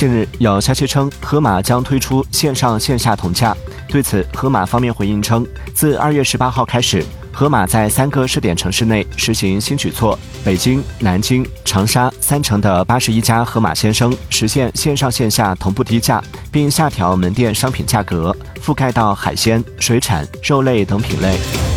近日有消息称，盒马将推出线上线下同价。对此，盒马方面回应称，自二月十八号开始，盒马在三个试点城市内实行新举措，北京、南京、长沙三城的八十一家盒马先生实现线上线下同步低价，并下调门店商品价格，覆盖到海鲜、水产、肉类等品类。